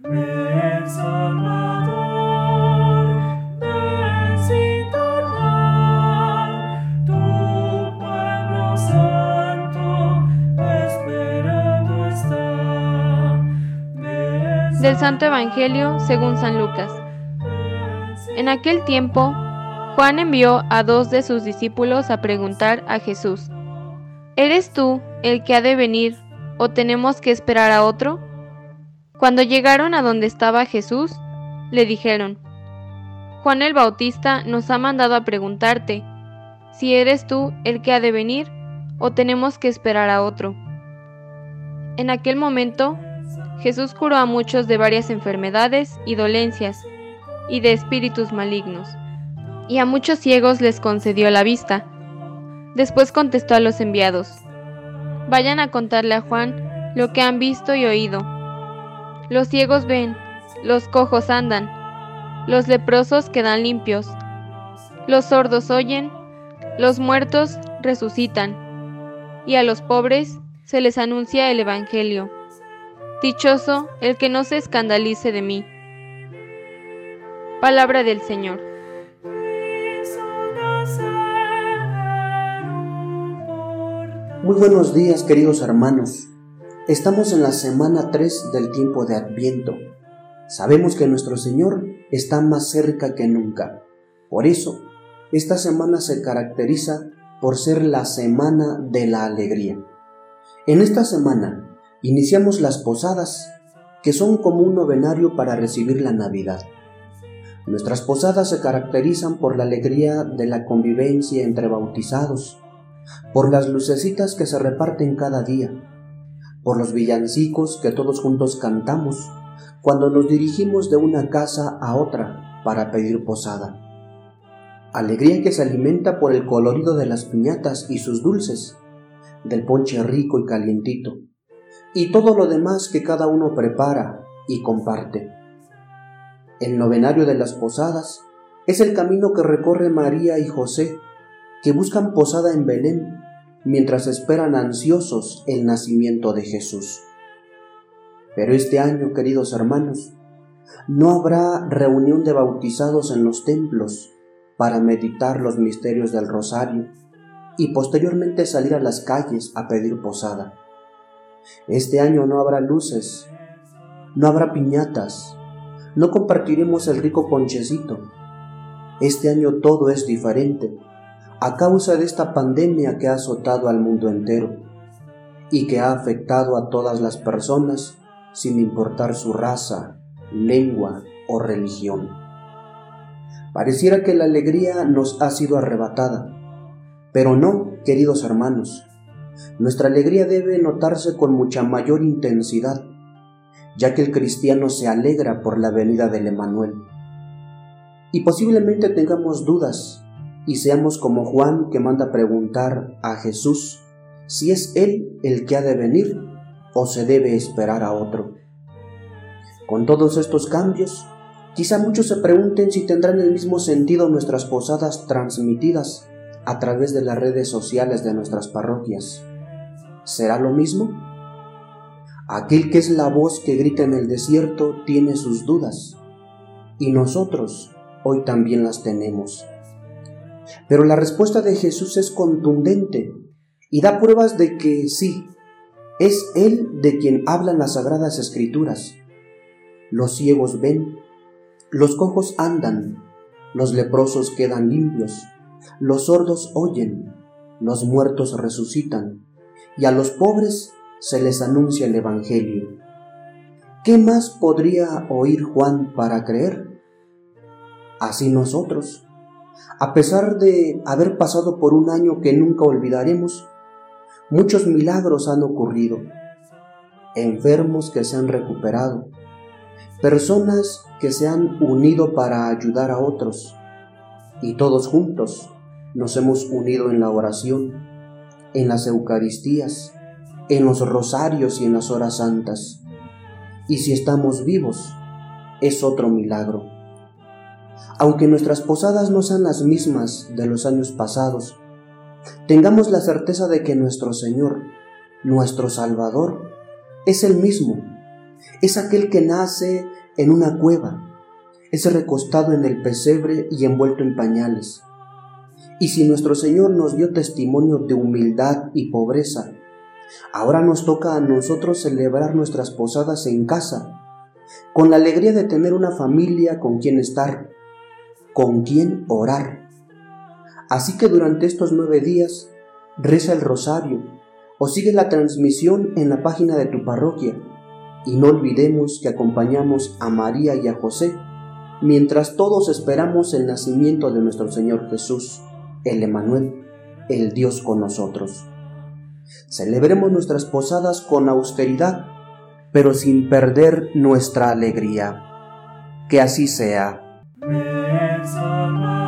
Del Santo Evangelio según San Lucas. En aquel tiempo, Juan envió a dos de sus discípulos a preguntar a Jesús, ¿Eres tú el que ha de venir o tenemos que esperar a otro? Cuando llegaron a donde estaba Jesús, le dijeron, Juan el Bautista nos ha mandado a preguntarte si eres tú el que ha de venir o tenemos que esperar a otro. En aquel momento, Jesús curó a muchos de varias enfermedades y dolencias y de espíritus malignos, y a muchos ciegos les concedió la vista. Después contestó a los enviados, Vayan a contarle a Juan lo que han visto y oído. Los ciegos ven, los cojos andan, los leprosos quedan limpios, los sordos oyen, los muertos resucitan, y a los pobres se les anuncia el Evangelio. Dichoso el que no se escandalice de mí. Palabra del Señor. Muy buenos días queridos hermanos. Estamos en la semana 3 del tiempo de Adviento. Sabemos que nuestro Señor está más cerca que nunca. Por eso, esta semana se caracteriza por ser la semana de la alegría. En esta semana iniciamos las posadas, que son como un novenario para recibir la Navidad. Nuestras posadas se caracterizan por la alegría de la convivencia entre bautizados, por las lucecitas que se reparten cada día, por los villancicos que todos juntos cantamos cuando nos dirigimos de una casa a otra para pedir posada. Alegría que se alimenta por el colorido de las piñatas y sus dulces, del ponche rico y calientito, y todo lo demás que cada uno prepara y comparte. El novenario de las posadas es el camino que recorre María y José que buscan posada en Belén mientras esperan ansiosos el nacimiento de Jesús. Pero este año, queridos hermanos, no habrá reunión de bautizados en los templos para meditar los misterios del rosario y posteriormente salir a las calles a pedir posada. Este año no habrá luces, no habrá piñatas, no compartiremos el rico ponchecito. Este año todo es diferente a causa de esta pandemia que ha azotado al mundo entero y que ha afectado a todas las personas sin importar su raza, lengua o religión. Pareciera que la alegría nos ha sido arrebatada, pero no, queridos hermanos. Nuestra alegría debe notarse con mucha mayor intensidad, ya que el cristiano se alegra por la venida del Emanuel. Y posiblemente tengamos dudas y seamos como Juan que manda preguntar a Jesús si es Él el que ha de venir o se debe esperar a otro. Con todos estos cambios, quizá muchos se pregunten si tendrán el mismo sentido nuestras posadas transmitidas a través de las redes sociales de nuestras parroquias. ¿Será lo mismo? Aquel que es la voz que grita en el desierto tiene sus dudas, y nosotros hoy también las tenemos. Pero la respuesta de Jesús es contundente y da pruebas de que sí, es Él de quien hablan las sagradas escrituras. Los ciegos ven, los cojos andan, los leprosos quedan limpios, los sordos oyen, los muertos resucitan, y a los pobres se les anuncia el Evangelio. ¿Qué más podría oír Juan para creer? Así nosotros, a pesar de haber pasado por un año que nunca olvidaremos, muchos milagros han ocurrido, enfermos que se han recuperado, personas que se han unido para ayudar a otros, y todos juntos nos hemos unido en la oración, en las Eucaristías, en los rosarios y en las horas santas. Y si estamos vivos, es otro milagro. Aunque nuestras posadas no sean las mismas de los años pasados, tengamos la certeza de que nuestro Señor, nuestro Salvador, es el mismo Es aquel que nace en una cueva, es recostado en el pesebre y envuelto en pañales. Y si nuestro Señor nos dio testimonio de humildad y pobreza, ahora nos toca a nosotros celebrar nuestras posadas en casa, con la alegría de tener una familia con quien estar, con quien orar. Así que durante estos nueve días, reza el rosario o sigue la transmisión en la página de tu parroquia. Y no olvidemos que acompañamos a María y a José mientras todos esperamos el nacimiento de nuestro Señor Jesús el Emanuel, el Dios con nosotros. Celebremos nuestras posadas con austeridad, pero sin perder nuestra alegría. Que así sea. on my